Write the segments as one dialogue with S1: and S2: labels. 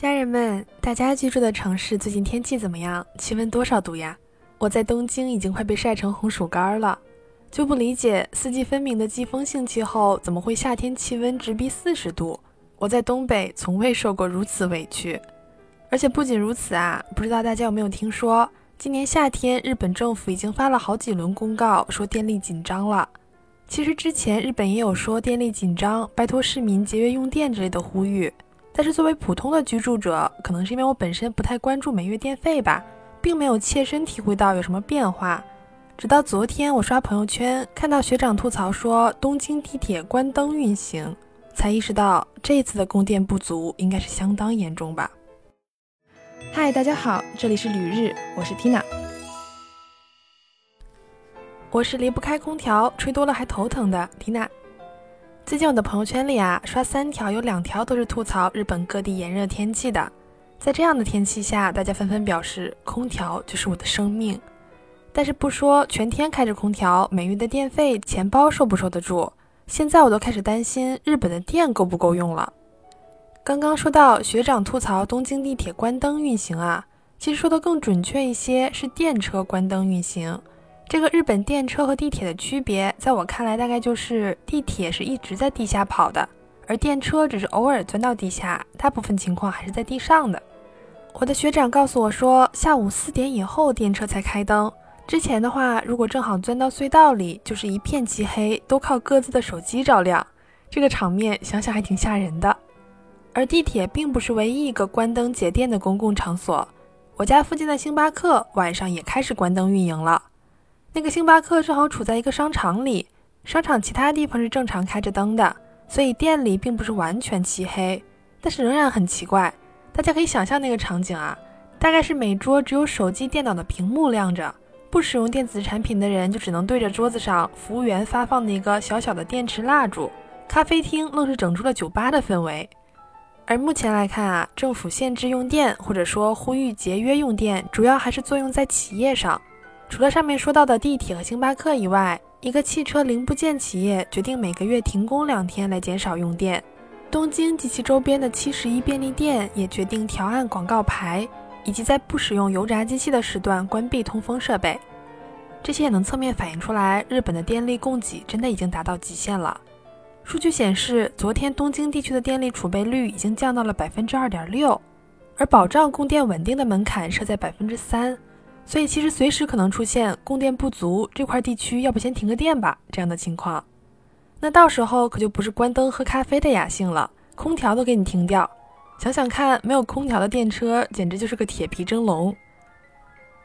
S1: 家人们，大家居住的城市最近天气怎么样？气温多少度呀？我在东京已经快被晒成红薯干了，就不理解四季分明的季风性气候怎么会夏天气温直逼四十度？我在东北从未受过如此委屈。而且不仅如此啊，不知道大家有没有听说，今年夏天日本政府已经发了好几轮公告，说电力紧张了。其实之前日本也有说电力紧张，拜托市民节约用电之类的呼吁。但是作为普通的居住者，可能是因为我本身不太关注每月电费吧，并没有切身体会到有什么变化。直到昨天，我刷朋友圈看到学长吐槽说东京地铁关灯运行，才意识到这次的供电不足应该是相当严重吧。嗨，大家好，这里是旅日，我是 Tina。我是离不开空调，吹多了还头疼的 Tina。最近我的朋友圈里啊，刷三条有两条都是吐槽日本各地炎热天气的。在这样的天气下，大家纷纷表示空调就是我的生命。但是不说全天开着空调，每月的电费钱包受不受得住？现在我都开始担心日本的电够不够用了。刚刚说到学长吐槽东京地铁关灯运行啊，其实说的更准确一些是电车关灯运行。这个日本电车和地铁的区别，在我看来，大概就是地铁是一直在地下跑的，而电车只是偶尔钻到地下，大部分情况还是在地上的。我的学长告诉我说，下午四点以后电车才开灯，之前的话，如果正好钻到隧道里，就是一片漆黑，都靠各自的手机照亮，这个场面想想还挺吓人的。而地铁并不是唯一一个关灯节电的公共场所，我家附近的星巴克晚上也开始关灯运营了。那个星巴克正好处在一个商场里，商场其他地方是正常开着灯的，所以店里并不是完全漆黑，但是仍然很奇怪。大家可以想象那个场景啊，大概是每桌只有手机、电脑的屏幕亮着，不使用电子产品的人就只能对着桌子上服务员发放的一个小小的电池蜡烛。咖啡厅愣是整出了酒吧的氛围。而目前来看啊，政府限制用电或者说呼吁节约用电，主要还是作用在企业上。除了上面说到的地铁和星巴克以外，一个汽车零部件企业决定每个月停工两天来减少用电。东京及其周边的七十一便利店也决定调暗广告牌，以及在不使用油炸机器的时段关闭通风设备。这些也能侧面反映出来，日本的电力供给真的已经达到极限了。数据显示，昨天东京地区的电力储备率已经降到了百分之二点六，而保障供电稳定的门槛设在百分之三。所以其实随时可能出现供电不足，这块地区要不先停个电吧这样的情况，那到时候可就不是关灯喝咖啡的雅兴了，空调都给你停掉。想想看，没有空调的电车简直就是个铁皮蒸笼。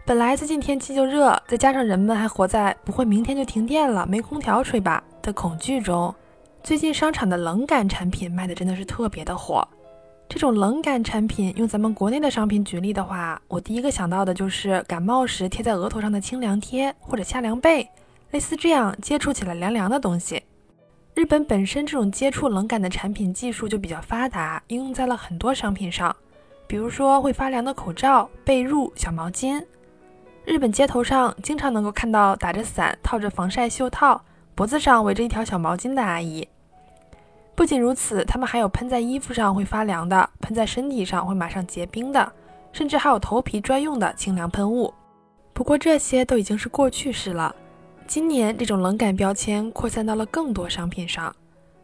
S1: 本来最近天气就热，再加上人们还活在不会明天就停电了，没空调吹吧的恐惧中，最近商场的冷感产品卖的真的是特别的火。这种冷感产品，用咱们国内的商品举例的话，我第一个想到的就是感冒时贴在额头上的清凉贴或者夏凉被，类似这样接触起来凉凉的东西。日本本身这种接触冷感的产品技术就比较发达，应用在了很多商品上，比如说会发凉的口罩、被褥、小毛巾。日本街头上经常能够看到打着伞、套着防晒袖套、脖子上围着一条小毛巾的阿姨。不仅如此，它们还有喷在衣服上会发凉的，喷在身体上会马上结冰的，甚至还有头皮专用的清凉喷雾。不过这些都已经是过去式了。今年这种冷感标签扩散到了更多商品上，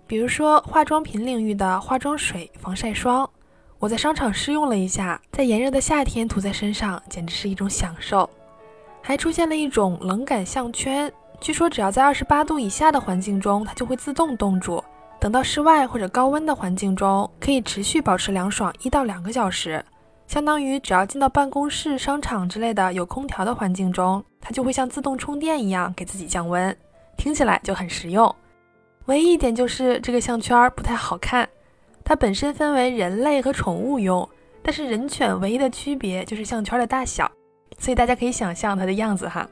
S1: 比如说化妆品领域的化妆水、防晒霜。我在商场试用了一下，在炎热的夏天涂在身上简直是一种享受。还出现了一种冷感项圈，据说只要在二十八度以下的环境中，它就会自动冻住。等到室外或者高温的环境中，可以持续保持凉爽一到两个小时，相当于只要进到办公室、商场之类的有空调的环境中，它就会像自动充电一样给自己降温，听起来就很实用。唯一一点就是这个项圈不太好看，它本身分为人类和宠物用，但是人犬唯一的区别就是项圈的大小，所以大家可以想象它的样子哈。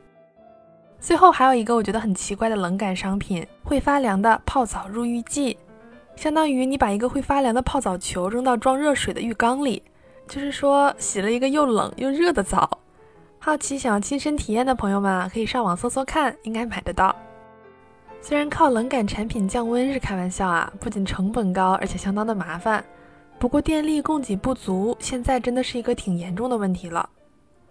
S1: 最后还有一个我觉得很奇怪的冷感商品，会发凉的泡澡入浴剂，相当于你把一个会发凉的泡澡球扔到装热水的浴缸里，就是说洗了一个又冷又热的澡。好奇想要亲身体验的朋友们啊，可以上网搜搜看，应该买得到。虽然靠冷感产品降温是开玩笑啊，不仅成本高，而且相当的麻烦。不过电力供给不足，现在真的是一个挺严重的问题了。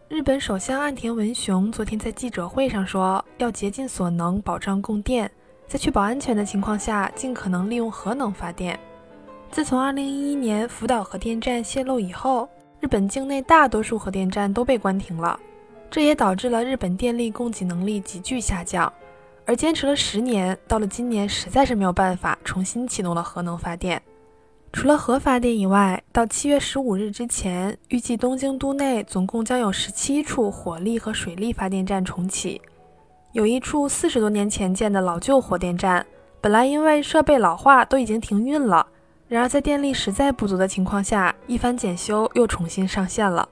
S1: 日本首相岸田文雄昨天在记者会上说，要竭尽所能保障供电，在确保安全的情况下，尽可能利用核能发电。自从2011年福岛核电站泄漏以后，日本境内大多数核电站都被关停了，这也导致了日本电力供给能力急剧下降。而坚持了十年，到了今年实在是没有办法重新启动了核能发电。除了核发电以外，到七月十五日之前，预计东京都内总共将有十七处火力和水力发电站重启。有一处四十多年前建的老旧火电站，本来因为设备老化都已经停运了，然而在电力实在不足的情况下，一番检修又重新上线了。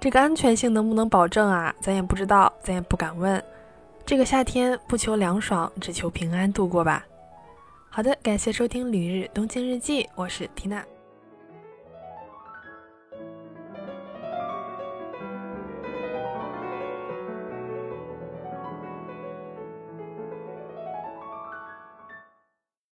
S1: 这个安全性能不能保证啊？咱也不知道，咱也不敢问。这个夏天不求凉爽，只求平安度过吧。好的，感谢收听《旅日东京日记》，我是缇娜。